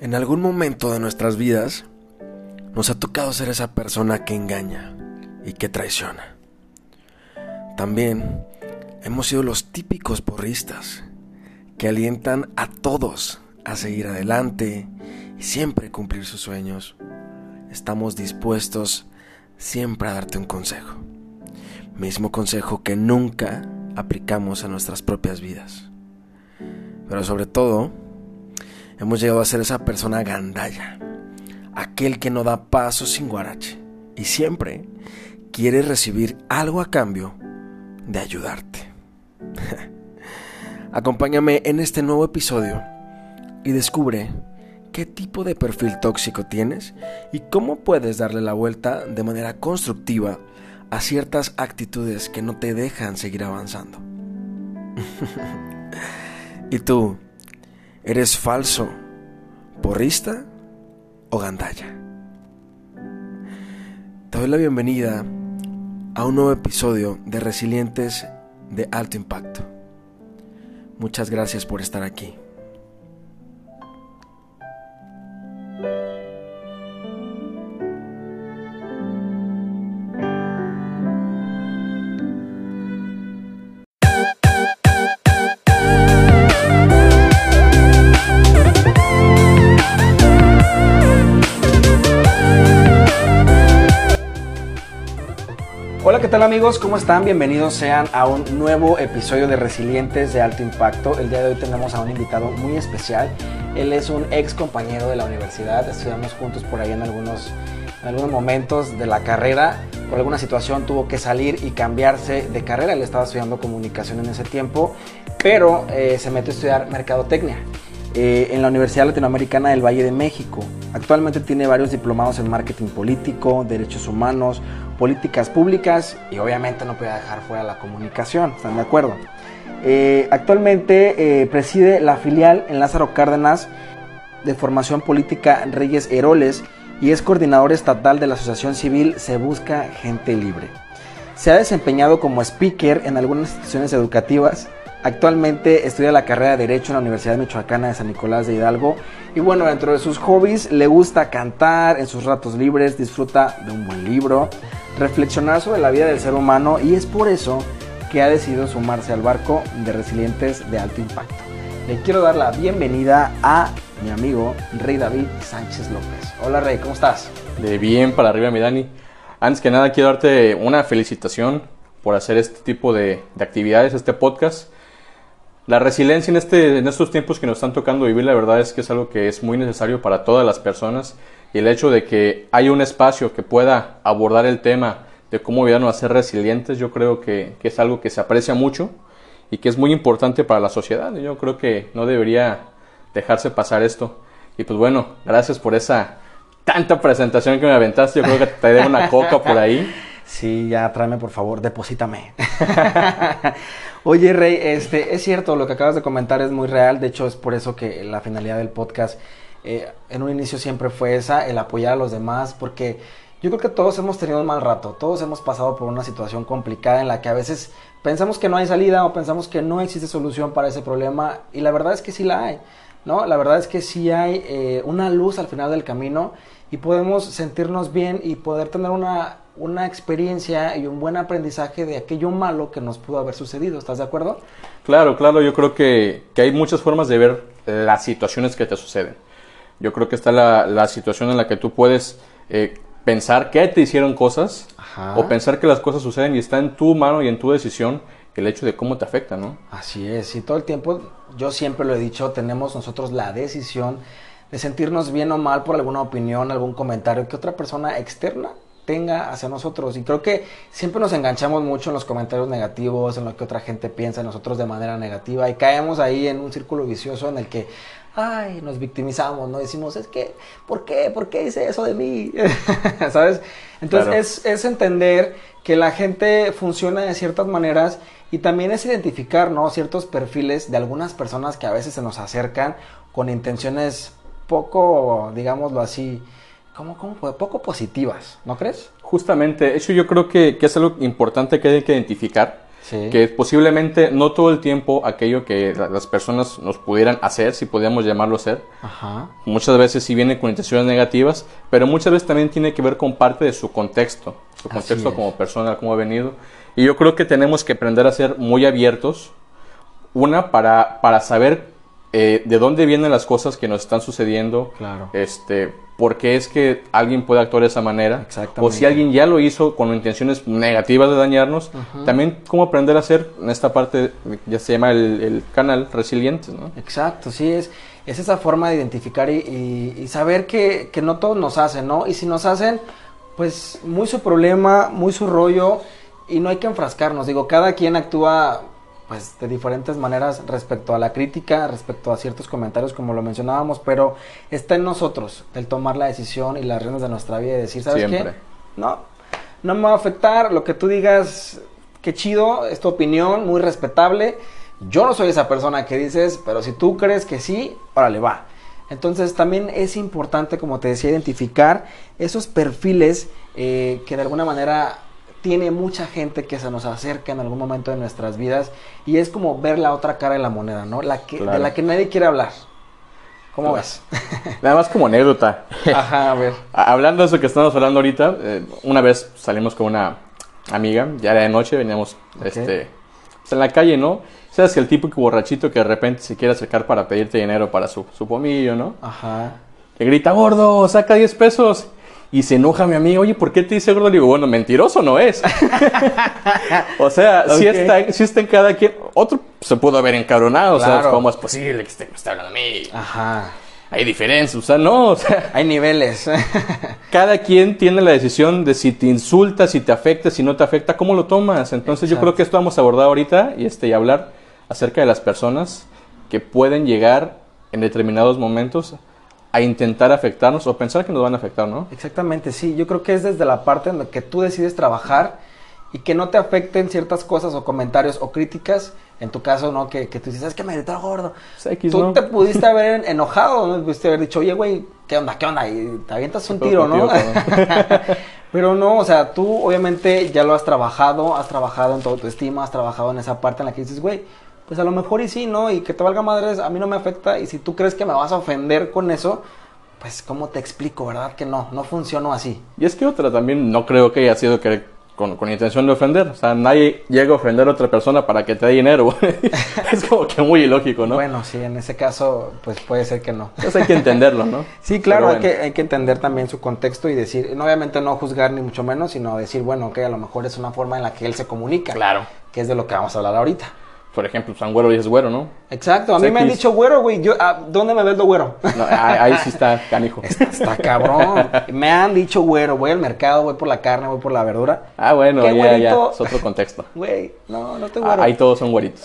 En algún momento de nuestras vidas nos ha tocado ser esa persona que engaña y que traiciona. También hemos sido los típicos porristas que alientan a todos a seguir adelante y siempre cumplir sus sueños. Estamos dispuestos siempre a darte un consejo. Mismo consejo que nunca aplicamos a nuestras propias vidas. Pero sobre todo, hemos llegado a ser esa persona gandalla, aquel que no da paso sin guarache y siempre quiere recibir algo a cambio de ayudarte. Acompáñame en este nuevo episodio y descubre qué tipo de perfil tóxico tienes y cómo puedes darle la vuelta de manera constructiva a ciertas actitudes que no te dejan seguir avanzando. ¿Y tú? ¿Eres falso, porrista o gandalla? Te doy la bienvenida a un nuevo episodio de Resilientes de Alto Impacto. Muchas gracias por estar aquí. ¿Cómo están? Bienvenidos sean a un nuevo episodio de Resilientes de Alto Impacto. El día de hoy tenemos a un invitado muy especial. Él es un ex compañero de la universidad. Estudiamos juntos por ahí en algunos, en algunos momentos de la carrera. Por alguna situación tuvo que salir y cambiarse de carrera. Él estaba estudiando comunicación en ese tiempo, pero eh, se metió a estudiar mercadotecnia. Eh, en la Universidad Latinoamericana del Valle de México. Actualmente tiene varios diplomados en marketing político, derechos humanos, políticas públicas y obviamente no puede dejar fuera la comunicación, ¿están de acuerdo? Eh, actualmente eh, preside la filial en Lázaro Cárdenas de formación política Reyes Heroles y es coordinador estatal de la Asociación Civil Se Busca Gente Libre. Se ha desempeñado como speaker en algunas instituciones educativas, Actualmente estudia la carrera de Derecho en la Universidad Michoacana de San Nicolás de Hidalgo. Y bueno, dentro de sus hobbies le gusta cantar, en sus ratos libres disfruta de un buen libro, reflexionar sobre la vida del ser humano y es por eso que ha decidido sumarse al barco de resilientes de alto impacto. Le quiero dar la bienvenida a mi amigo Rey David Sánchez López. Hola Rey, ¿cómo estás? De bien para arriba, mi Dani. Antes que nada, quiero darte una felicitación por hacer este tipo de, de actividades, este podcast la resiliencia en, este, en estos tiempos que nos están tocando vivir, la verdad es que es algo que es muy necesario para todas las personas y el hecho de que haya un espacio que pueda abordar el tema de cómo ayudarnos a ser resilientes, yo creo que, que, es algo que se aprecia mucho y que es muy importante para la sociedad. Yo creo que no debería dejarse pasar esto. Y pues bueno, gracias por esa tanta presentación que me aventaste. Yo creo que te debo una coca por ahí. Sí, ya tráeme por favor, deposítame. Oye, Rey, este, es cierto, lo que acabas de comentar es muy real. De hecho, es por eso que la finalidad del podcast eh, en un inicio siempre fue esa, el apoyar a los demás, porque yo creo que todos hemos tenido un mal rato, todos hemos pasado por una situación complicada en la que a veces pensamos que no hay salida o pensamos que no existe solución para ese problema y la verdad es que sí la hay, ¿no? La verdad es que sí hay eh, una luz al final del camino y podemos sentirnos bien y poder tener una una experiencia y un buen aprendizaje de aquello malo que nos pudo haber sucedido. ¿Estás de acuerdo? Claro, claro, yo creo que, hay muchas formas de ver las situaciones que te suceden. Yo creo que está la, situación en la que tú puedes eh, pensar que te hicieron cosas o pensar que las cosas suceden y está en tu mano y en tu decisión el hecho de cómo te afecta, ¿no? Así es, y todo el tiempo, yo siempre lo he dicho, tenemos nosotros la decisión de sentirnos bien o mal por alguna opinión, algún comentario que otra persona externa tenga hacia nosotros. Y creo que siempre nos enganchamos mucho en los comentarios negativos, en lo que otra gente piensa de nosotros de manera negativa y caemos ahí en un círculo vicioso en el que, ay, nos victimizamos, ¿no? Decimos, es que, ¿por qué? ¿Por qué hice eso de mí? ¿Sabes? Entonces es, es entender que la gente funciona de ciertas maneras y también es identificar, ¿no? Ciertos perfiles de algunas personas que a veces se nos acercan con intenciones poco, digámoslo así, ¿cómo, cómo Poco positivas, ¿no crees? Justamente, eso yo creo que, que, es algo importante que hay que identificar. Sí. que posiblemente no todo el tiempo aquello que la- las personas nos pudieran hacer, si podíamos llamarlo hacer, Ajá. muchas veces sí viene con intenciones negativas, pero muchas veces también tiene que ver con parte de su contexto, su Así contexto es. como persona, cómo ha venido. Y yo creo que tenemos que aprender a ser muy abiertos, una para, para saber eh, de dónde vienen las cosas que nos están sucediendo, Claro. este, por qué es que alguien puede actuar de esa manera, Exactamente. o si alguien ya lo hizo con intenciones negativas de dañarnos, también cómo aprender a ser en esta parte, ya se llama el, el canal resilientes, ¿no? Exacto, sí, es, es esa forma de identificar y, y- y saber que, que no todos nos hacen, ¿no? Y si nos hacen, pues muy su problema, muy su rollo, y no hay que enfrascarnos. Digo, cada quien actúa pues de diferentes maneras respecto a la crítica, respecto a ciertos comentarios como lo mencionábamos, pero está en nosotros el tomar la decisión y las riendas de nuestra vida y decir, ¿sabes Siempre. qué? No, no me va a afectar, lo que tú digas, qué chido, es tu opinión, muy respetable. Yo no soy esa persona que dices, pero si tú crees que sí, órale, va. Entonces también es importante, como te decía, identificar esos perfiles eh, que de alguna manera tiene mucha gente que se nos acerca en algún momento de nuestras vidas y es como ver la otra cara de la moneda, ¿no? La que, De la que nadie quiere hablar. ¿Cómo Claro. ves? Nada más como anécdota. Ajá, a ver. Hablando de eso que estamos hablando ahorita, eh, una vez salimos con una amiga, ya era de noche, veníamos este, pues, en la calle, ¿no? Sabes que el típico borrachito que de repente se quiere acercar para pedirte dinero para su, su pomillo, ¿no? Ajá. Que grita, gordo, saca 10 pesos. Y se enoja mi amiga, oye, ¿por qué te dice gordo? Le digo, bueno, mentiroso no es. o sea, si Ok. está, sí está en cada quien. Otro se pudo haber encabronado, o sea. ¿cómo es posible que esté, me esté hablando a mí? Ajá. Hay diferencias, o sea, no, o sea, Hay niveles. cada quien tiene la decisión de si te insulta, si te afecta, si no te afecta, cómo lo tomas. Entonces yo creo que esto vamos a abordar ahorita y, este, y hablar acerca de las personas que pueden llegar en determinados momentos a intentar afectarnos o pensar que nos van a afectar, ¿no? Exactamente, sí. Yo creo que es desde la parte en la que tú decides trabajar y que no te afecten ciertas cosas o comentarios o críticas. En tu caso, ¿no? Que, que tú dices, es que me gritó gordo. X, Tú ¿no? te pudiste haber enojado, ¿no? Pudiste haber dicho, oye, güey, ¿qué onda? ¿Qué onda? Y te avientas un tiro, ¿no? Pero no, o sea, tú obviamente ya lo has trabajado, has trabajado en tu autoestima, has trabajado en esa parte en la que dices, güey, pues a lo mejor y sí, ¿no? Y que te valga madres, a mí no me afecta. Y si tú crees que me vas a ofender con eso, pues, ¿cómo te explico, verdad? Que no, no funcionó así. Y es que otra también no creo que haya sido que con, con intención de ofender. O sea, nadie llega a ofender a otra persona para que te dé dinero. es como que muy ilógico, ¿no? Bueno, sí, en ese caso, pues puede ser que no. Entonces hay que entenderlo, ¿no? Sí, claro, hay, que, hay que entender también su contexto y decir, no, obviamente no juzgar ni mucho menos, sino decir, bueno, ok, a lo mejor es una forma en la que él se comunica. Claro. Que es de lo que vamos a hablar ahorita. Por ejemplo, San Güero dices güero, ¿no? Exacto, a mí me han dicho güero, güey, yo, ah, ¿dónde me ves lo güero? No, ahí, ahí sí está canijo. Está cabrón. Me han dicho güero, voy al mercado, voy por la carne, voy por la verdura. Ah, bueno, ¿Qué ya, ya, güerito? es otro contexto. Güey, no, no te Ah, güero. ahí todos son güeritos.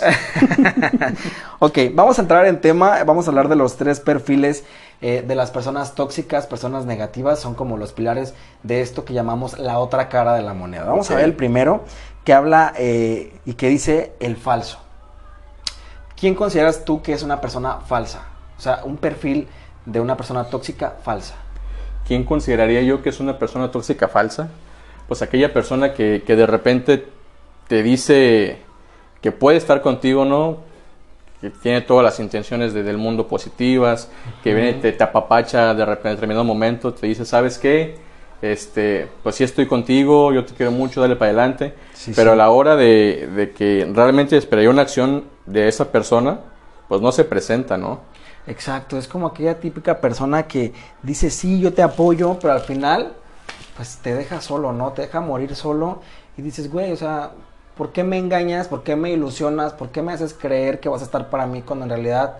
ok, vamos a entrar en tema, vamos a hablar de los tres perfiles eh, de las personas tóxicas, personas negativas, son como los pilares de esto que llamamos la otra cara de la moneda. Vamos a ver el primero que habla eh, y que dice el falso. ¿Quién consideras tú que es una persona falsa? O sea, un perfil de una persona tóxica falsa. ¿Quién consideraría yo que es una persona tóxica falsa? Pues aquella persona que, que de repente te dice que puede estar contigo, ¿no? Que tiene todas las intenciones de- del mundo positivas, que viene y te, te apapacha de repente en determinado momento, te dice, ¿sabes qué? Este, pues sí estoy contigo, yo te quiero mucho, dale para adelante. Sí, Pero sí. a la hora de, de que realmente esperaría una acción de esa persona, pues no se presenta, ¿no? Exacto, es como aquella típica persona que dice sí, yo te apoyo, pero al final, pues te deja solo, ¿no? Te deja morir solo y dices, güey, o sea, ¿por qué me engañas? ¿Por qué me ilusionas? ¿Por qué me haces creer que vas a estar para mí cuando en realidad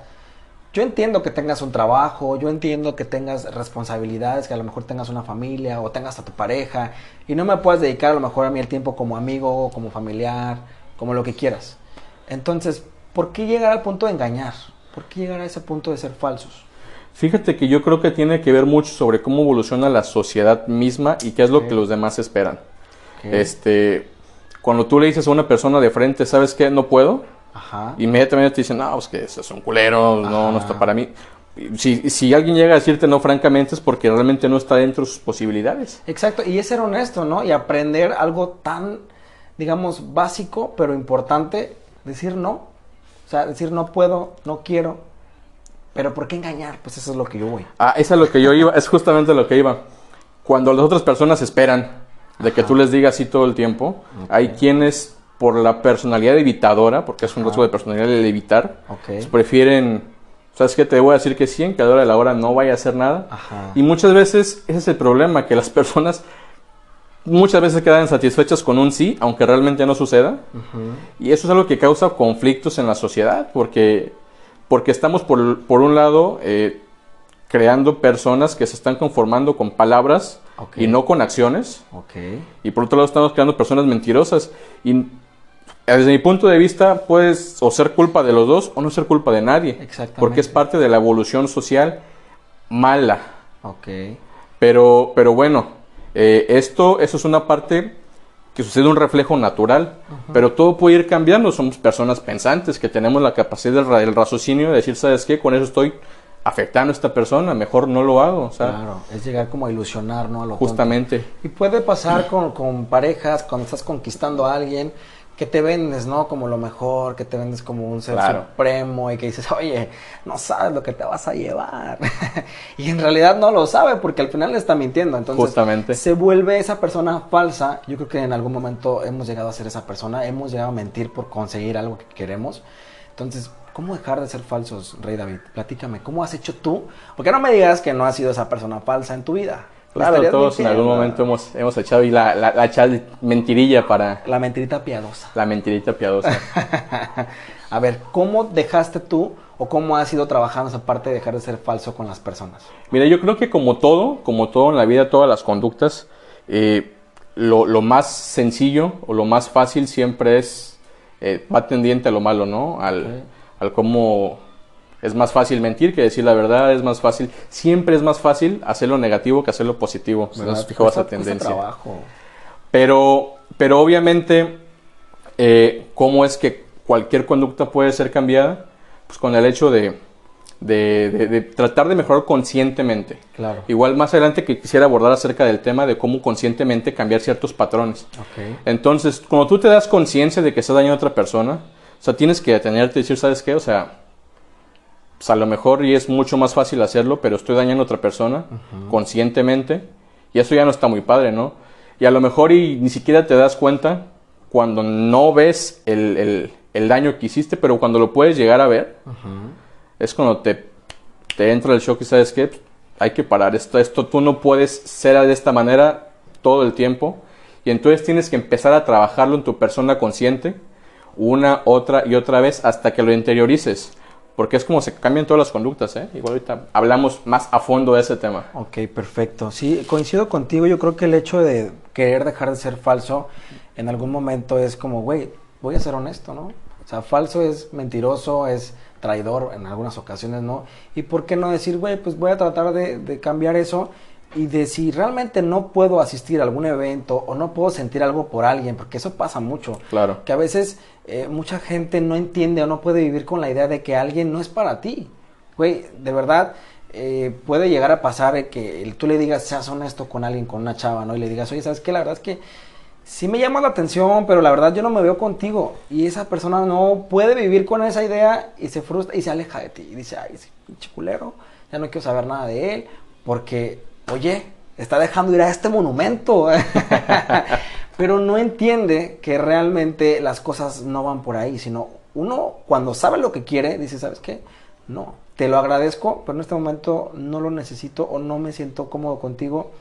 yo entiendo que tengas un trabajo, yo entiendo que tengas responsabilidades, que a lo mejor tengas una familia o tengas a tu pareja y no me puedas dedicar a lo mejor a mí el tiempo como amigo, como familiar, como lo que quieras. Entonces, ¿por qué llegar al punto de engañar? ¿Por qué llegar a ese punto de ser falsos? Fíjate que yo creo que tiene que ver mucho sobre cómo evoluciona la sociedad misma y qué es lo que los demás esperan. Este, cuando tú le dices a una persona de frente, ¿sabes qué? No puedo. Ajá. Inmediatamente te dicen, no, pues que eso es un culero, no, no Ajá. está para mí. Si, si alguien llega a decirte no francamente es porque realmente no está dentro de sus posibilidades. Exacto, y es ser honesto, ¿no? Y aprender algo tan digamos, básico, pero importante, decir no. O sea, decir no puedo, no quiero. Pero ¿por qué engañar? Pues eso es lo que yo voy. Ah, eso es lo que yo iba, es justamente lo que iba. Cuando las otras personas esperan de que tú les digas sí todo el tiempo, hay quienes por la personalidad evitadora, porque es un rasgo de personalidad el evitar, prefieren, ¿sabes qué? Te voy a decir que sí, en cada hora de la hora no vaya a hacer nada. Ajá. Y muchas veces ese es el problema, que las personas muchas veces quedan satisfechas con un sí, aunque realmente no suceda. Y eso es algo que causa conflictos en la sociedad, porque, porque estamos por, por un lado eh, creando personas que se están conformando con palabras y no con acciones. Y por otro lado estamos creando personas mentirosas. Y desde mi punto de vista, puedes o ser culpa de los dos o no ser culpa de nadie. Exactamente. Porque es parte de la evolución social mala. Ok. Pero, pero bueno, eh, esto, eso es una parte que sucede un reflejo natural, pero todo puede ir cambiando. Somos personas pensantes que tenemos la capacidad del, ra- del raciocinio de decir, ¿sabes qué? Con eso estoy afectando a esta persona, mejor no lo hago. O sea, Claro, es llegar como a ilusionar, ¿no? A lo tonto. justamente. Y puede pasar con, con parejas, cuando estás conquistando a alguien, que te vendes, ¿no? Como lo mejor, que te vendes como un ser Claro. supremo y que dices, oye, no sabes lo que te vas a llevar. y en realidad no lo sabe porque al final le está mintiendo. Entonces, Justamente. se vuelve esa persona falsa. Yo creo que en algún momento hemos llegado a ser esa persona, hemos llegado a mentir por conseguir algo que queremos. Entonces, ¿cómo dejar de ser falsos, Rey David? Platícame, ¿cómo has hecho tú? Porque no me digas que no has sido esa persona falsa en tu vida. Claro, todos en algún momento hemos, hemos echado ahí la, la, la chal- mentirilla para La mentirita piadosa. la mentirita piadosa. a ver, ¿cómo dejaste tú o cómo has ido trabajando esa parte de dejar de ser falso con las personas? Mira, yo creo que como todo, como todo en la vida, todas las conductas, eh, lo, lo más sencillo o lo más fácil siempre es, eh, va tendiente a lo malo, ¿no? Al, al cómo es más fácil mentir que decir la verdad, es más fácil, siempre es más fácil hacer lo negativo que hacer lo positivo. Si no has fijado esa tendencia. trabajo. Pero, pero obviamente, eh, ¿cómo es que cualquier conducta puede ser cambiada? Pues con el hecho de, de- de- de tratar de mejorar conscientemente. Claro. Igual más adelante que quisiera abordar acerca del tema de cómo conscientemente cambiar ciertos patrones. Ok. Entonces, cuando tú te das conciencia de que estás dañando a otra persona, o sea, tienes que detenerte y decir, ¿sabes qué? O sea, pues a lo mejor y es mucho más fácil hacerlo, pero estoy dañando a otra persona conscientemente y eso ya no está muy padre, ¿no? Y a lo mejor y ni siquiera te das cuenta cuando no ves el, el- el daño que hiciste, pero cuando lo puedes llegar a ver, es cuando te, te entra el shock y sabes qué, hay que parar esto, esto tú no puedes ser de esta manera todo el tiempo y entonces tienes que empezar a trabajarlo en tu persona consciente una, otra y otra vez hasta que lo interiorices. Porque es como se cambian todas las conductas, ¿eh? Igual ahorita hablamos más a fondo de ese tema. Ok, perfecto. Sí, coincido contigo. Yo creo que el hecho de querer dejar de ser falso en algún momento es como, güey, voy a ser honesto, ¿no? O sea, falso es mentiroso, es traidor en algunas ocasiones, ¿no? Y por qué no decir, güey, pues voy a tratar de, de cambiar eso y de si realmente no puedo asistir a algún evento o no puedo sentir algo por alguien, porque eso pasa mucho. Claro. Que a veces eh, mucha gente no entiende o no puede vivir con la idea de que alguien no es para ti. Güey, de verdad, eh, puede llegar a pasar que tú le digas, seas honesto con alguien, con una chava, ¿no? Y le digas, oye, ¿sabes qué? La verdad es que sí me llama la atención, pero la verdad yo no me veo contigo. Y esa persona no puede vivir con esa idea y se frustra y se aleja de ti. Y dice, ay, ese pinche culero, ya no quiero saber nada de él, porque, oye, está dejando ir a este monumento. pero no entiende que realmente las cosas no van por ahí, sino uno cuando sabe lo que quiere, dice, ¿sabes qué? No, te lo agradezco, pero en este momento no lo necesito o no me siento cómodo contigo.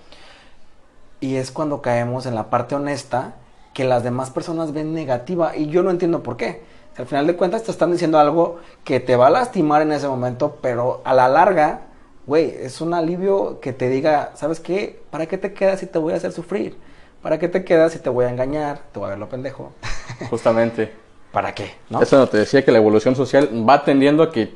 Y es cuando caemos en la parte honesta que las demás personas ven negativa y yo no entiendo por qué. Al final de cuentas te están diciendo algo que te va a lastimar en ese momento, pero a la larga, güey, es un alivio que te diga, ¿sabes qué? ¿Para qué te quedas si te voy a hacer sufrir? ¿Para qué te quedas si te voy a engañar? Te voy a ver lo pendejo. Justamente. ¿Para qué? ¿No? Eso no te decía que la evolución social va tendiendo a que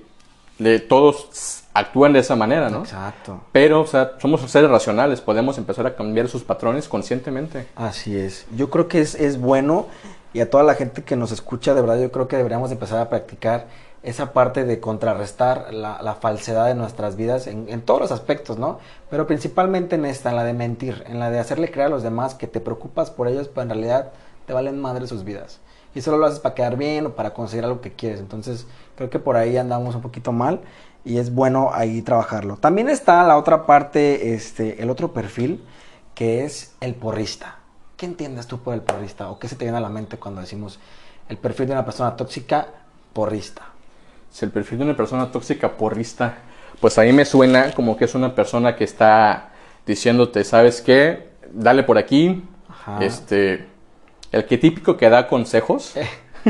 le- todos actúen de esa manera, ¿no? Exacto. Pero, o sea, somos seres racionales, podemos empezar a cambiar sus patrones conscientemente. Así es. Yo creo que es, es bueno y a toda la gente que nos escucha, de verdad, yo creo que deberíamos de empezar a practicar esa parte de contrarrestar la, falsedad de nuestras vidas en, en todos los aspectos, ¿no? Pero principalmente en esta, en la de mentir, en la de hacerle creer a los demás que te preocupas por ellos, pero en realidad te valen madre sus vidas. Y solo lo haces para quedar bien o para conseguir algo que quieres. Entonces, creo que por ahí andamos un poquito mal y es bueno ahí trabajarlo. También está la otra parte, este, el otro perfil, que es el porrista. ¿Qué entiendes tú por el porrista? ¿O qué se te viene a la mente cuando decimos el perfil de una persona tóxica porrista? Si el perfil de una persona tóxica porrista, pues a mí me suena como que es una persona que está diciéndote, ¿sabes qué? Dale por aquí. Ajá. Este, el que típico que da consejos.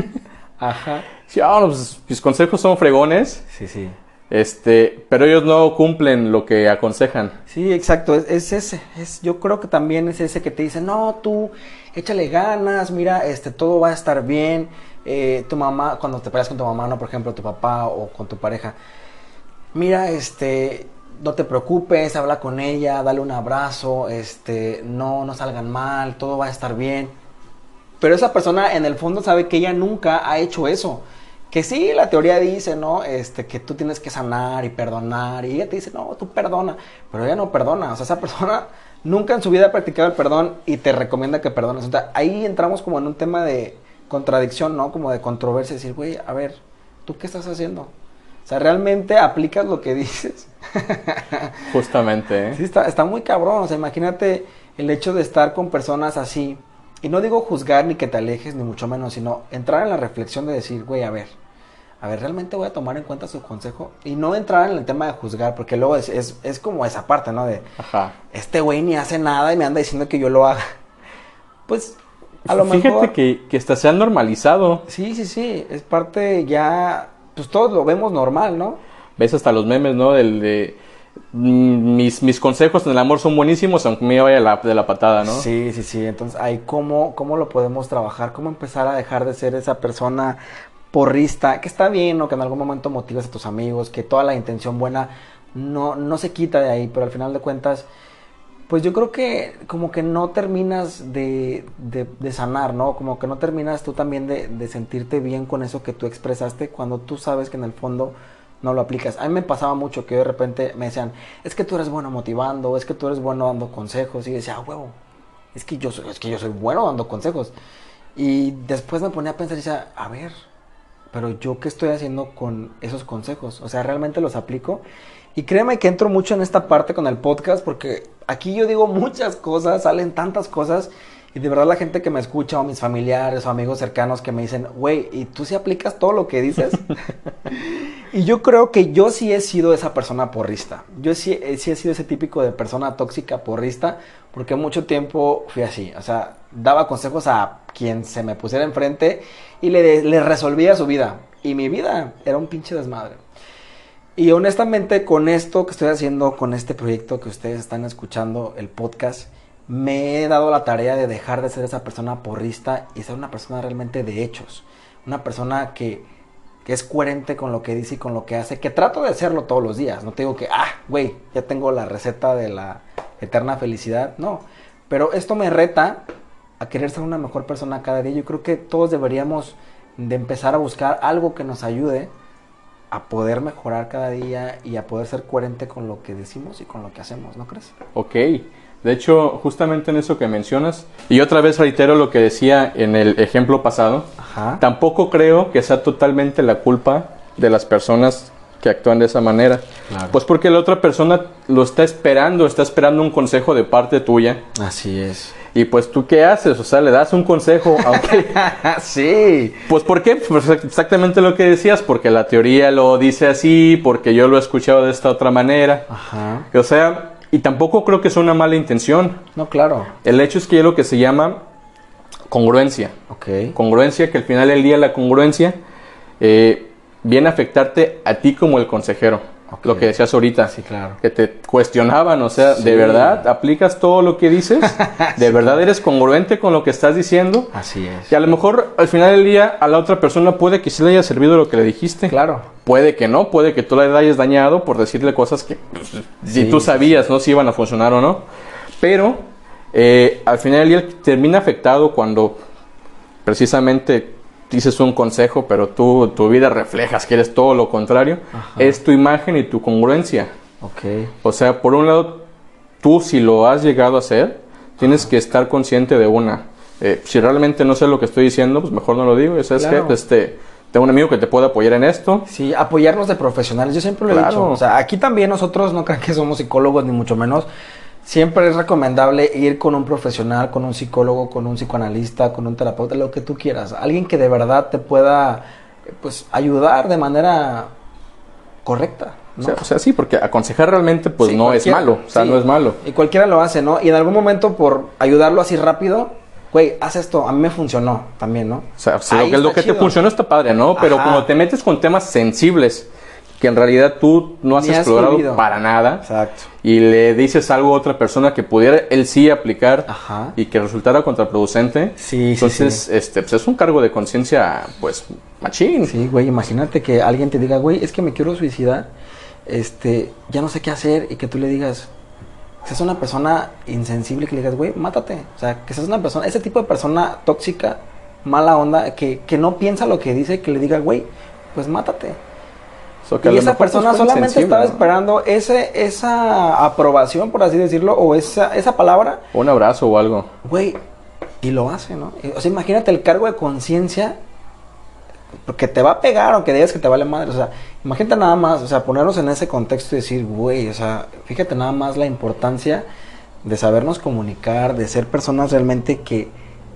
Ajá. Sí, no, pues, mis consejos son fregones. Sí, sí. Este, pero ellos no cumplen lo que aconsejan. Sí, exacto, es, es ese, es, yo creo que también es ese que te dice, no, tú échale ganas, mira, este, todo va a estar bien, eh, tu mamá, cuando te peleas con tu mamá, no, por ejemplo, tu papá o con tu pareja, mira, este, no te preocupes, habla con ella, dale un abrazo, este, no, no salgan mal, todo va a estar bien, pero esa persona en el fondo sabe que ella nunca ha hecho eso. Que sí, la teoría dice, ¿no? Este, que tú tienes que sanar y perdonar. Y ella te dice, no, tú perdona. Pero ella no perdona. O sea, esa persona nunca en su vida ha practicado el perdón y te recomienda que perdones. O sea, ahí entramos como en un tema de contradicción, ¿no? Como de controversia. Decir, güey, a ver, ¿tú qué estás haciendo? O sea, ¿realmente aplicas lo que dices? Justamente, ¿eh? Sí, está, está muy cabrón. O sea, imagínate el hecho de estar con personas así. Y no digo juzgar ni que te alejes, ni mucho menos, sino entrar en la reflexión de decir, güey, a ver, a ver, ¿realmente voy a tomar en cuenta su consejo? Y no entrar en el tema de juzgar, porque luego es, es, es como esa parte, ¿no? De, Ajá. este güey ni hace nada y me anda diciendo que yo lo haga. Pues, a lo Fíjate mejor... que, que hasta se ha normalizado. Sí, sí, sí, es parte ya, pues todos lo vemos normal, ¿no? Ves hasta los memes, ¿no? Del de mm, mis, mis consejos en el amor son buenísimos, aunque me vaya la, de la patada, ¿no? Sí, sí, sí. Entonces, ahí cómo, cómo lo podemos trabajar, cómo empezar a dejar de ser esa persona porrista, que está bien, ¿no? Que en algún momento motives a tus amigos, que toda la intención buena no, no se quita de ahí, pero al final de cuentas, pues yo creo que como que no terminas de, de, sanar, ¿no? Como que no terminas tú también de, de sentirte bien con eso que tú expresaste cuando tú sabes que en el fondo no lo aplicas. A mí me pasaba mucho que de repente me decían, es que tú eres bueno motivando, es que tú eres bueno dando consejos. Y decía, ah, huevo, es que yo soy, es que yo soy bueno dando consejos. Y después me ponía a pensar y decía, a ver, pero yo qué estoy haciendo con esos consejos? O sea, ¿realmente los aplico? Y créeme que entro mucho en esta parte con el podcast porque aquí yo digo muchas cosas, salen tantas cosas. Y de verdad la gente que me escucha o mis familiares o amigos cercanos que me dicen, güey, ¿y tú sí aplicas todo lo que dices? y yo creo que yo sí he sido esa persona porrista. Yo sí, eh, sí he sido ese típico de persona tóxica porrista porque mucho tiempo fui así. O sea, daba consejos a quien se me pusiera enfrente y le, le resolvía su vida. Y mi vida era un pinche desmadre. Y honestamente con esto que estoy haciendo, con este proyecto que ustedes están escuchando, el podcast, me he dado la tarea de dejar de ser esa persona porrista y ser una persona realmente de hechos. Una persona que, es coherente con lo que dice y con lo que hace, que trato de hacerlo todos los días. No te digo que, ah, güey, ya tengo la receta de la eterna felicidad. No, pero esto me reta a querer ser una mejor persona cada día. Yo creo que todos deberíamos de empezar a buscar algo que nos ayude a poder mejorar cada día y a poder ser coherente con lo que decimos y con lo que hacemos, ¿no crees? Ok. De hecho, justamente en eso que mencionas, y otra vez reitero lo que decía en el ejemplo pasado, Ajá. tampoco creo que sea totalmente la culpa de las personas que actúan de esa manera. Claro. Pues porque la otra persona lo está esperando, está esperando un consejo de parte tuya. Así es. Y pues tú qué haces, o sea, le das un consejo, aunque... sí. Pues ¿por qué? Pues exactamente lo que decías, porque la teoría lo dice así, porque yo lo he escuchado de esta otra manera. Ajá. O sea, y tampoco creo que sea una mala intención. No, claro. El hecho es que hay lo que se llama congruencia. Ok. Congruencia, que al final del día la congruencia eh, viene a afectarte a ti como el consejero. Lo que decías ahorita. Sí, claro. Que te cuestionaban, o sea, Sí. ¿de verdad aplicas todo lo que dices? ¿De verdad eres congruente con lo que estás diciendo? Así es. Y a lo mejor al final del día a la otra persona puede que sí le haya servido lo que le dijiste. Claro. Puede que no, puede que tú la hayas dañado por decirle cosas que pues, si Sí, tú sabías, ¿no? Si iban a funcionar o no. Pero eh, al final del día termina afectado cuando precisamente dices un consejo, pero tú tu vida reflejas que eres todo lo contrario. Ajá. Es tu imagen y tu congruencia. Ok. O sea, por un lado, tú si lo has llegado a hacer, tienes que estar consciente de una, Eh, si realmente no sé lo que estoy diciendo, pues mejor no lo digo. ¿Sabes Claro. qué? Este, tengo un amigo que te puede apoyar en esto. Sí, apoyarnos de profesionales. Yo siempre lo he dicho. O sea, aquí también nosotros no crean que somos psicólogos, ni mucho menos. Siempre es recomendable ir con un profesional, con un psicólogo, con un psicoanalista, con un terapeuta, lo que tú quieras. Alguien que de verdad te pueda pues, ayudar de manera correcta. O ¿no? sea, o sea, sí, porque aconsejar realmente pues Sí, no es malo. O sea, sí. no es malo. Y cualquiera lo hace, ¿no? Y en algún momento por ayudarlo así rápido, güey, haz esto. A mí me funcionó también, ¿no? O sea, si lo que, lo que te funcionó está padre, ¿no? Pero Ajá. cuando te metes con temas sensibles que en realidad tú no has explorado vivido. para nada Exacto. y le dices algo a otra persona que pudiera él sí aplicar Ajá. y que resultara contraproducente, Sí, sí, entonces sí. este pues es un cargo de conciencia pues machín. Sí, güey, imagínate que alguien te diga, güey, es que me quiero suicidar, este, ya no sé qué hacer, y que tú le digas, que seas una persona insensible, que le digas, güey, mátate. O sea, que seas una persona, ese tipo de persona tóxica, mala onda, que, que no piensa lo que dice, que le diga, güey, pues mátate. Que Y esa pues, persona solamente estaba esperando ese, esa aprobación, por así decirlo, o esa, esa palabra, O un abrazo o algo. Güey, y lo hace, ¿no? O sea, imagínate el cargo de conciencia, porque te va a pegar, aunque digas que te vale madre. O sea, imagínate nada más, o sea, ponernos en ese contexto y decir, güey, o sea, fíjate nada más la importancia de sabernos comunicar, de ser personas realmente que,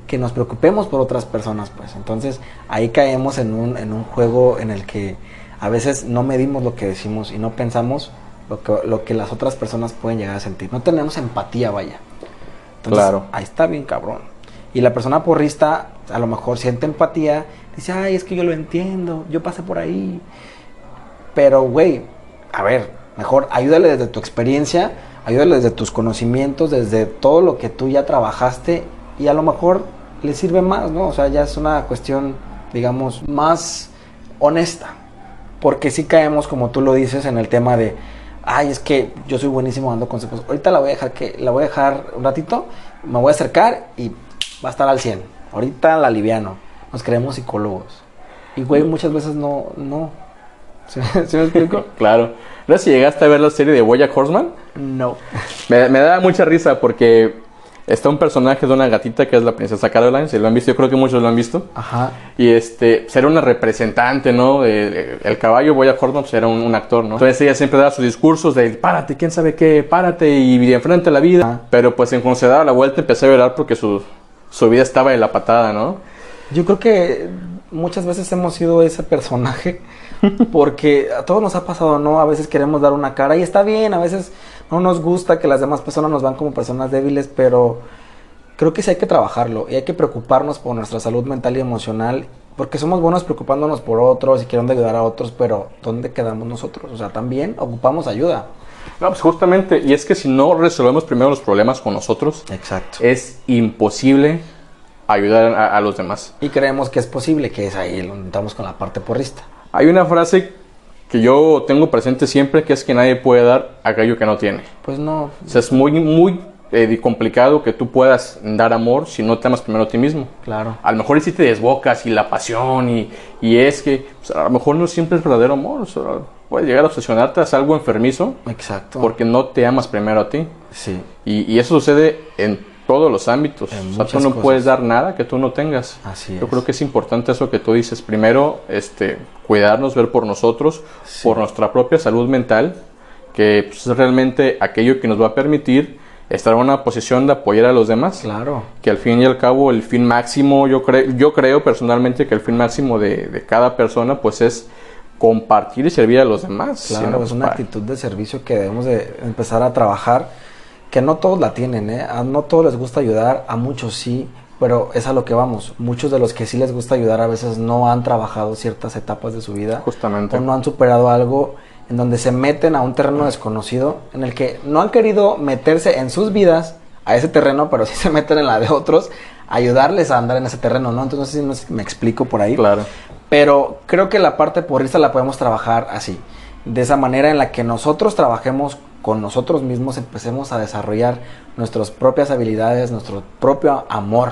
que nos preocupemos por otras personas, pues. Entonces, ahí caemos en un, en un juego en el que a veces no medimos lo que decimos y no pensamos lo que, lo que las otras personas pueden llegar a sentir. No tenemos empatía, vaya. Entonces, Claro. Ahí está bien cabrón. Y la persona porrista a lo mejor siente empatía, dice, ay, es que yo lo entiendo, yo pasé por ahí. Pero, güey, a ver, mejor ayúdale desde tu experiencia, ayúdale desde tus conocimientos, desde todo lo que tú ya trabajaste y a lo mejor le sirve más, ¿no? O sea, ya es una cuestión, digamos, más honesta. Porque sí caemos, como tú lo dices, en el tema de, ay, es que yo soy buenísimo dando consejos. Ahorita la voy a dejar que la voy a dejar un ratito, me voy a acercar y va a estar al 100. Ahorita la aliviano. Nos creemos psicólogos. Y güey, muchas veces no no. ¿Sí, sí me explico? Claro. ¿No sé si llegaste a ver la serie de Bojack Horseman? No. Me, me da mucha risa porque está un personaje de una gatita que es la princesa Caroline, si lo han visto, yo creo que muchos lo han visto. Ajá. Y este, ser una representante, ¿no? El caballo, Boya pues era un, un actor, ¿no? Entonces ella siempre daba sus discursos de párate, quién sabe qué, párate y, enfrente a la vida. Pero pues en cuando se daba la vuelta empecé a llorar porque su, su vida estaba de la patada, ¿no? Yo creo que muchas veces hemos sido ese personaje porque a todos nos ha pasado, ¿no? A veces queremos dar una cara y está bien, a veces no nos gusta que las demás personas nos van como personas débiles, pero creo que sí hay que trabajarlo y hay que preocuparnos por nuestra salud mental y emocional porque somos buenos preocupándonos por otros y queriendo ayudar a otros, pero ¿dónde quedamos nosotros? O sea, también ocupamos ayuda. No, pues justamente, y es que si no resolvemos primero los problemas con nosotros, Exacto. es imposible ayudar a, a los demás. Y creemos que es posible, que es ahí donde entramos con la parte porrista. Hay una frase que yo tengo presente siempre, que es que nadie puede dar aquello que no tiene. Pues no, O sea, es muy, muy eh, complicado que tú puedas dar amor si no te amas primero a ti mismo. claro. A lo mejor sí te desbocas y la pasión y, y es que pues, a lo mejor no siempre es verdadero amor. O sea, puedes llegar a obsesionarte a algo enfermizo Exacto. porque no te amas primero a ti. Sí. Y, y eso sucede en todos los ámbitos. O sea, tú no cosas. puedes dar nada que tú no tengas. Así Yo es. creo que es importante eso que tú dices. Primero, este, cuidarnos, ver por nosotros, Sí. por nuestra propia salud mental, que pues, es realmente aquello que nos va a permitir estar en una posición de apoyar a los demás. Claro. Que al fin y al cabo el fin máximo, yo, creo yo creo personalmente que el fin máximo de, de cada persona pues es compartir y servir a los demás. Claro, es pues, una para- actitud de servicio que debemos de empezar a trabajar, que no todos la tienen, ¿eh? A no todos les gusta ayudar, a muchos sí, pero es a lo que vamos. Muchos de los que sí les gusta ayudar a veces no han trabajado ciertas etapas de su vida Justamente. o no han superado algo en donde se meten a un terreno desconocido en el que no han querido meterse en sus vidas a ese terreno, pero sí se meten en la de otros, ayudarles a andar en ese terreno, ¿no? Entonces, no sé si no sé si me explico por ahí. Claro. Pero creo que la parte porrista la podemos trabajar así. De esa manera en la que nosotros trabajemos con nosotros mismos, empecemos a desarrollar nuestras propias habilidades, nuestro propio amor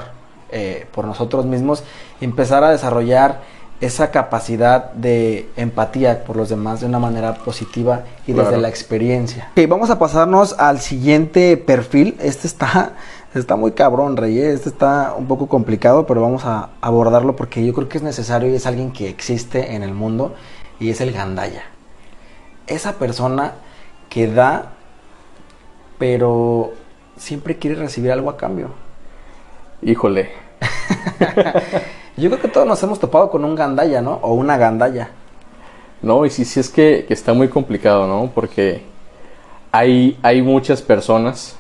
eh, por nosotros mismos, empezar a desarrollar esa capacidad de empatía por los demás de una manera positiva y desde la experiencia. Ok, vamos a pasarnos al siguiente perfil. Este está Está muy cabrón, Rey. ¿eh? Este está un poco complicado, pero vamos a abordarlo porque yo creo que es necesario y es alguien que existe en el mundo y es el gandaya. Esa persona que da, pero siempre quiere recibir algo a cambio. Híjole. yo creo que todos nos hemos topado con un gandaya, ¿no? O una gandaya. No, y sí, sí es que, que está muy complicado, ¿no? Porque hay, hay muchas personas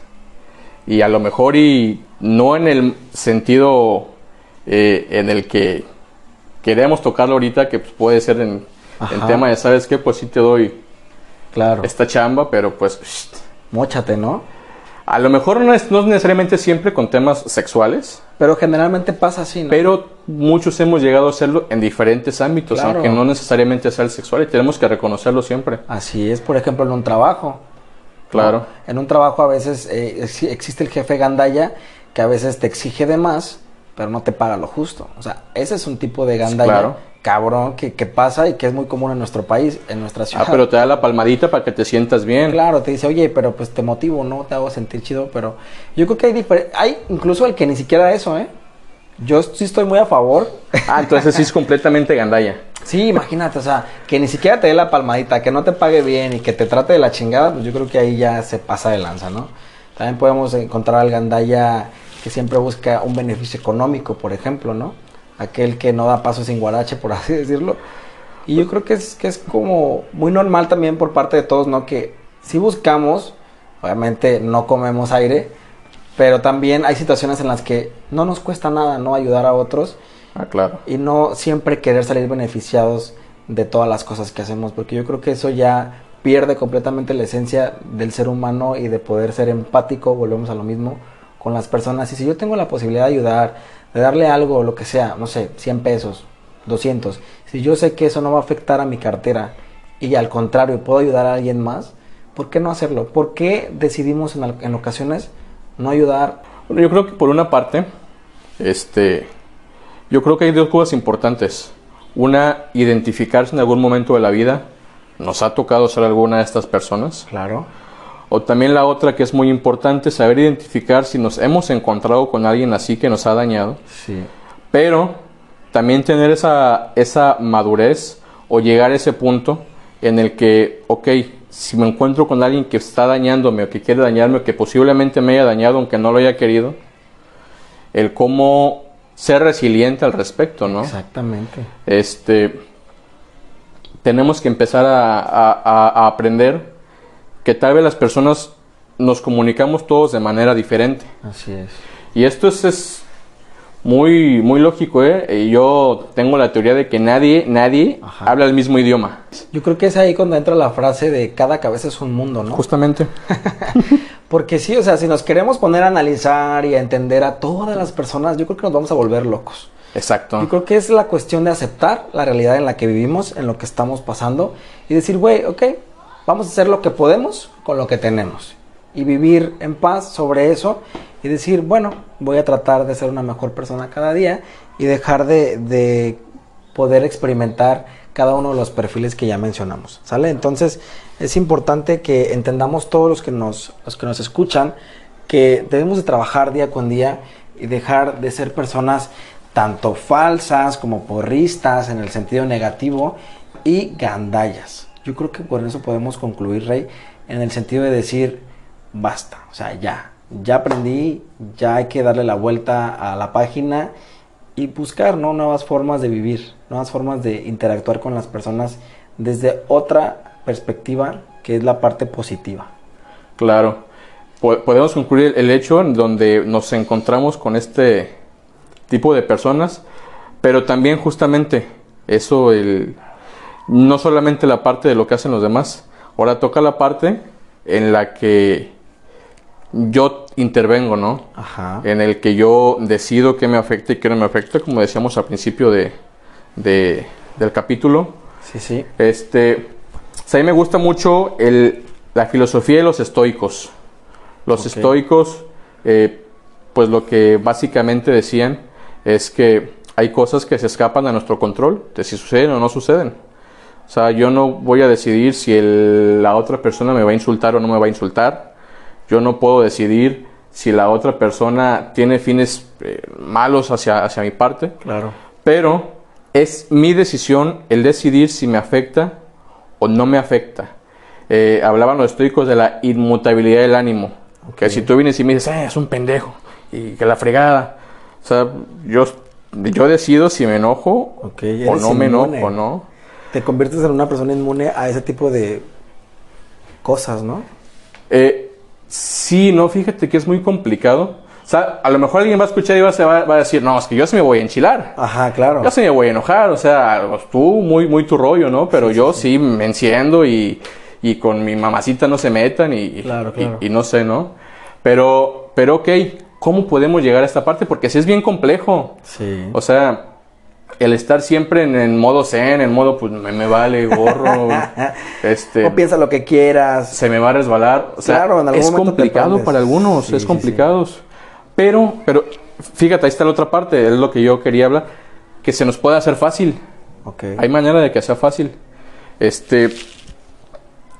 y a lo mejor y no en el sentido eh, en el que queremos tocarlo ahorita, que pues, puede ser en, el tema de, ¿sabes qué? Pues sí te doy claro. esta chamba, pero pues... Móchate, ¿no? A lo mejor no es, no necesariamente siempre con temas sexuales. Pero generalmente pasa así, ¿no? Pero muchos hemos llegado a hacerlo en diferentes ámbitos, aunque no necesariamente sea el sexual, y tenemos que reconocerlo siempre. Así es, por ejemplo, en un trabajo. Claro. En un trabajo a veces eh, existe el jefe gandaya que a veces te exige de más, pero no te paga lo justo. O sea, ese es un tipo de gandaya cabrón que, pasa y que es muy común en nuestro país, en nuestra ciudad. Ah, pero te da la palmadita para que te sientas bien. Claro, te dice, oye, pero pues te motivo, ¿no? Te hago sentir chido, pero yo creo que hay diferentes... Hay incluso el que ni siquiera eso, ¿eh? Yo sí estoy muy a favor. Ah, entonces sí es completamente gandalla. Sí, imagínate, o sea, que ni siquiera te dé la palmadita, que no te pague bien y que te trate de la chingada, pues yo creo que ahí ya se pasa de lanza, ¿no? También podemos encontrar al gandalla que siempre busca un beneficio económico, por ejemplo, ¿no? Aquel que no da paso sin guarache, por así decirlo. Y yo creo que es, que es como muy normal también por parte de todos, ¿no? Que si buscamos, obviamente no comemos aire, pero también hay situaciones en las que no nos cuesta nada, ¿no? Ayudar a otros Ah, claro. Y no siempre querer salir beneficiados de todas las cosas que hacemos, porque yo creo que eso ya pierde completamente la esencia del ser humano y de poder ser empático, volvemos a lo mismo, con las personas. Y si yo tengo la posibilidad de ayudar, de darle algo, lo que sea, no sé, 100 pesos, 200, si yo sé que eso no va a afectar a mi cartera y al contrario puedo ayudar a alguien más, ¿por qué no hacerlo? ¿Por qué decidimos en, en ocasiones no ayudar? Bueno, yo creo que por una parte, este, yo creo que hay dos cosas importantes. Una, identificarse en algún momento de la vida. ¿Nos ha tocado ser alguna de estas personas? Claro. O también la otra que es muy importante, saber identificar si nos hemos encontrado con alguien así que nos ha dañado. Sí. Pero también tener esa, esa madurez o llegar a ese punto en el que, ok, si me encuentro con alguien que está dañándome o que quiere dañarme o que posiblemente me haya dañado aunque no lo haya querido, el cómo ser resiliente al respecto, ¿no? Exactamente. Este, tenemos que empezar a, aprender que tal vez las personas nos comunicamos todos de manera diferente. Así es. Y esto es, muy, muy lógico, ¿eh? Yo tengo la teoría de que nadie, nadie habla el mismo idioma. Yo creo que es ahí cuando entra la frase de cada cabeza es un mundo, ¿no? Justamente. Porque sí, o sea, si nos queremos poner a analizar y a entender a todas las personas, yo creo que nos vamos a volver locos. Exacto. Yo creo que es la cuestión de aceptar la realidad en la que vivimos, en lo que estamos pasando, y decir, güey, ok, vamos a hacer lo que podemos con lo que tenemos. Y vivir en paz sobre eso y decir, bueno, voy a tratar de ser una mejor persona cada día y dejar de, de poder experimentar cada uno de los perfiles que ya mencionamos. ¿Sale? Entonces es importante que entendamos todos los que nos, los que nos escuchan que debemos de trabajar día con día y dejar de ser personas tanto falsas como porristas en el sentido negativo y gandallas. Yo creo que por eso podemos concluir, Rey, en el sentido de decir, basta, o sea, ya, ya aprendí, ya hay que darle la vuelta a la página y buscar ¿no? nuevas formas de vivir, nuevas formas de interactuar con las personas desde otra perspectiva que es la parte positiva. Claro, podemos concluir el hecho en donde nos encontramos con este tipo de personas, pero también justamente eso, el, no solamente la parte de lo que hacen los demás, ahora toca la parte en la que yo intervengo, ¿no? Ajá. En el que yo decido qué me afecta y qué no me afecta, como decíamos al principio de, del capítulo. Sí, sí. Este, a mí me gusta mucho el, la filosofía de los estoicos. Los estoicos, eh, pues lo que básicamente decían es que hay cosas que se escapan a nuestro control, de si suceden o no suceden. O sea, yo no voy a decidir si la otra persona me va a insultar o no me va a insultar yo no puedo decidir si la otra persona tiene fines eh, malos hacia, hacia mi parte. Claro. Pero es mi decisión el decidir si me afecta o no me afecta. Eh, hablaban los estoicos de la inmutabilidad del ánimo. Que si tú vienes y me dices, "Eh, es un pendejo, y que la fregada. O sea, yo, yo decido si me enojo Ok, o no me inmune. enojo, ¿no? Te conviertes en una persona inmune a ese tipo de cosas, ¿no? Eh, sí, no, fíjate que es muy complicado. O sea, a lo mejor alguien va a escuchar y va, a decir, no, es que yo se me voy a enchilar. Ajá, claro. Yo se me voy a enojar, o sea, tú muy, muy tu rollo, ¿no? Pero yo sí, me enciendo y, y con mi mamacita no se metan y, Claro, y- y no sé, ¿no? Pero, pero ok, ¿cómo podemos llegar a esta parte? Porque sí es bien complejo. Sí. O sea, el estar siempre en, en modo zen, en modo, pues me, me vale gorro, este, o piensa lo que quieras. se me va a resbalar. O sea, Claro, en algún es complicado para algunos, Sí, es sí, complicado. Pero, pero, fíjate, ahí está la otra parte, es lo que yo quería hablar, que se nos puede hacer fácil. Ok. Hay manera de que sea fácil. Este,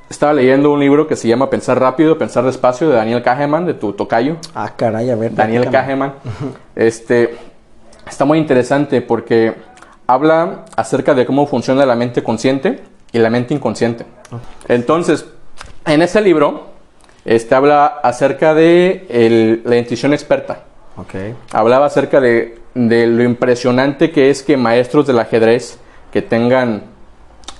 estaba leyendo un libro que se llama Pensar rápido, pensar despacio de Daniel Kahneman, de tu tocayo. Ah, caray, a ver. Daniel. Kahneman. Este, está muy interesante porque habla acerca de cómo funciona la mente consciente y la mente inconsciente. Entonces, en ese libro, este habla acerca de el- la intuición experta. Ok. Hablaba acerca de, de lo impresionante que es que maestros del ajedrez que tengan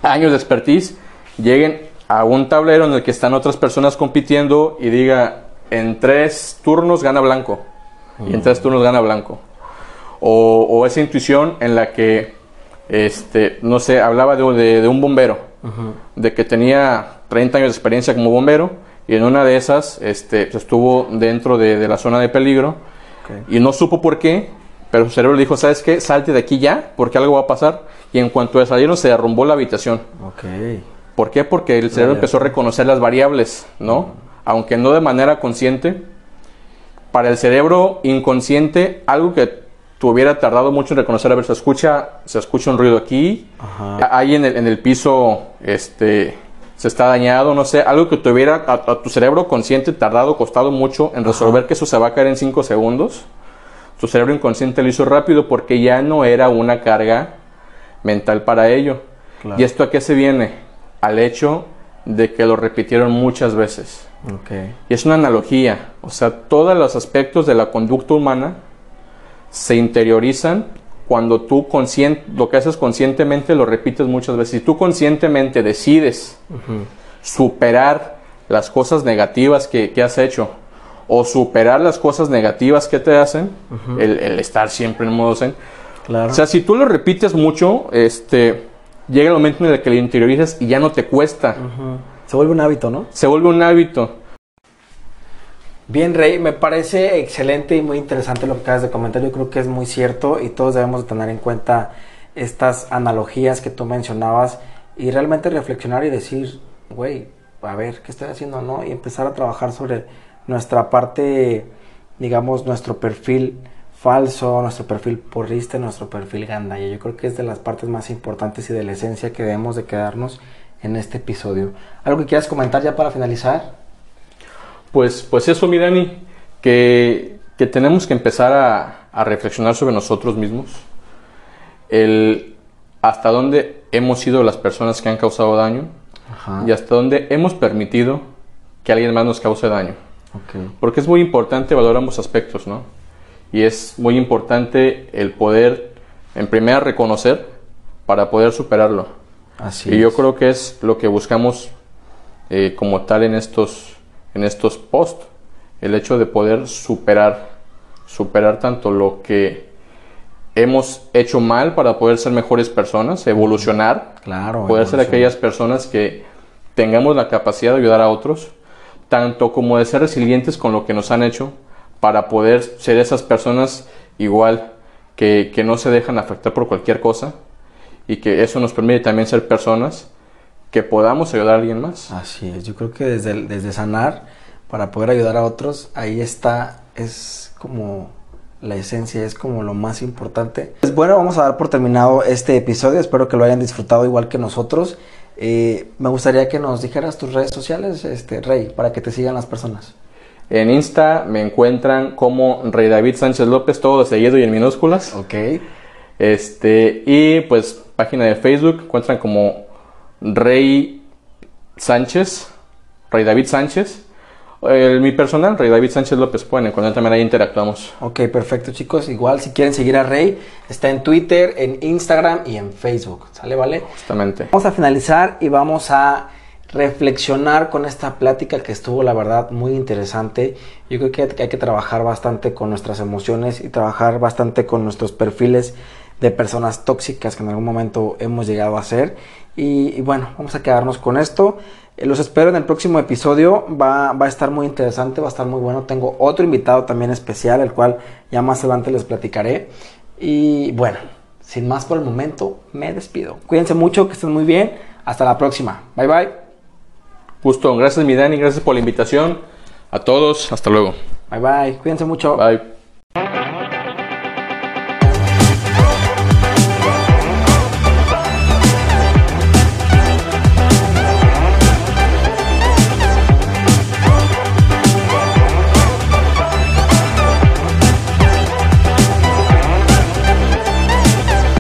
años de expertise lleguen a un tablero en el que están otras personas compitiendo y diga en tres turnos gana blanco y en tres turnos gana blanco o, o esa intuición en la que este no sé hablaba de, de- de un bombero de que tenía 30 años de experiencia como bombero y en una de esas este, pues, estuvo dentro de, de la zona de peligro y no supo por qué, pero su cerebro le dijo, ¿sabes qué? Salte de aquí ya, porque algo va a pasar. Y en cuanto salieron, se derrumbó la habitación. Ok. ¿Por qué? Porque el cerebro empezó a reconocer las variables, ¿no? Aunque no de manera consciente. Para el cerebro inconsciente, algo que tuviera tardado mucho en reconocer, a ver, se escucha, se escucha un ruido aquí, Ajá. ahí en el, en el piso, este, se está dañado, no sé, algo que tuviera a, a tu cerebro consciente tardado, costado mucho en resolver que eso se va a caer en 5 segundos. Tu cerebro inconsciente lo hizo rápido porque ya no era una carga mental para ello. Claro. ¿Y esto a qué se viene? Al hecho de que lo repitieron muchas veces. Ok. Y es una analogía, o sea, todos los aspectos de la conducta humana se interiorizan cuando tú lo que haces conscientemente lo repites muchas veces. Si tú conscientemente decides superar las cosas negativas que, que has hecho o superar las cosas negativas que te hacen, el, el estar siempre en modo zen, Claro. o sea, si tú lo repites mucho, este, llega el momento en el que lo interiorizas y ya no te cuesta. Se vuelve un hábito, ¿no? Se vuelve un hábito. Bien, Rey, me parece excelente y muy interesante lo que acabas de comentar. Yo creo que es muy cierto y todos debemos de tener en cuenta estas analogías que tú mencionabas y realmente reflexionar y decir, güey, a ver, ¿qué estoy haciendo? ¿No? Y empezar a trabajar sobre nuestra parte, digamos, nuestro perfil falso, nuestro perfil porrista, nuestro perfil gandaya. Yo creo que es de las partes más importantes y de la esencia que debemos de quedarnos en este episodio. ¿Algo que quieras comentar ya para finalizar? Pues, pues eso, mi Dani, que, que tenemos que empezar a, a reflexionar sobre nosotros mismos. El hasta dónde hemos sido las personas que han causado daño Ajá. y hasta dónde hemos permitido que alguien más nos cause daño. Porque es muy importante valorar ambos aspectos, ¿no? Y es muy importante el poder, en primera, reconocer para poder superarlo. Así y yo creo que es lo que buscamos eh, como tal en estos, en estos posts. El hecho de poder superar, superar tanto lo que hemos hecho mal para poder ser mejores personas, evolucionar, Claro. poder ser aquellas personas que tengamos la capacidad de ayudar a otros, tanto como de ser resilientes con lo que nos han hecho, para poder ser esas personas igual que, que no se dejan afectar por cualquier cosa y que eso nos permite también ser personas que podamos ayudar a alguien más. Así es. Yo creo que desde, el- desde sanar para poder ayudar a otros, ahí está, es como la esencia, es como lo más importante. Pues bueno, vamos a dar por terminado este episodio. Espero que lo hayan disfrutado igual que nosotros. Eh, me gustaría que nos dijeras tus redes sociales, este Rey, para que te sigan las personas. En Insta me encuentran como Rey David Sánchez López, todo seguido y en minúsculas. Ok. Este, y pues página de Facebook encuentran como Rey Sánchez, Rey David Sánchez. El, mi personal, Rey David Sánchez López, pueden encontrar también ahí interactuamos. Ok, perfecto chicos. Igual si quieren seguir a Rey, está en Twitter, en Instagram y en Facebook. ¿Sale, vale? Justamente. Vamos a finalizar y vamos a reflexionar con esta plática que estuvo la verdad muy interesante. Yo creo que hay que trabajar bastante con nuestras emociones y trabajar bastante con nuestros perfiles de personas tóxicas que en algún momento hemos llegado a ser. Y, y bueno, vamos a quedarnos con esto. Eh, Los espero en el próximo episodio. Va, va a estar muy interesante, va a estar muy bueno. Tengo otro invitado también especial, el cual ya más adelante les platicaré. Y bueno, sin más por el momento, me despido. Cuídense mucho, que estén muy bien. Hasta la próxima. Bye bye. Justo, gracias mi Dani, gracias por la invitación. A todos, hasta luego. Bye bye. Cuídense mucho. Bye.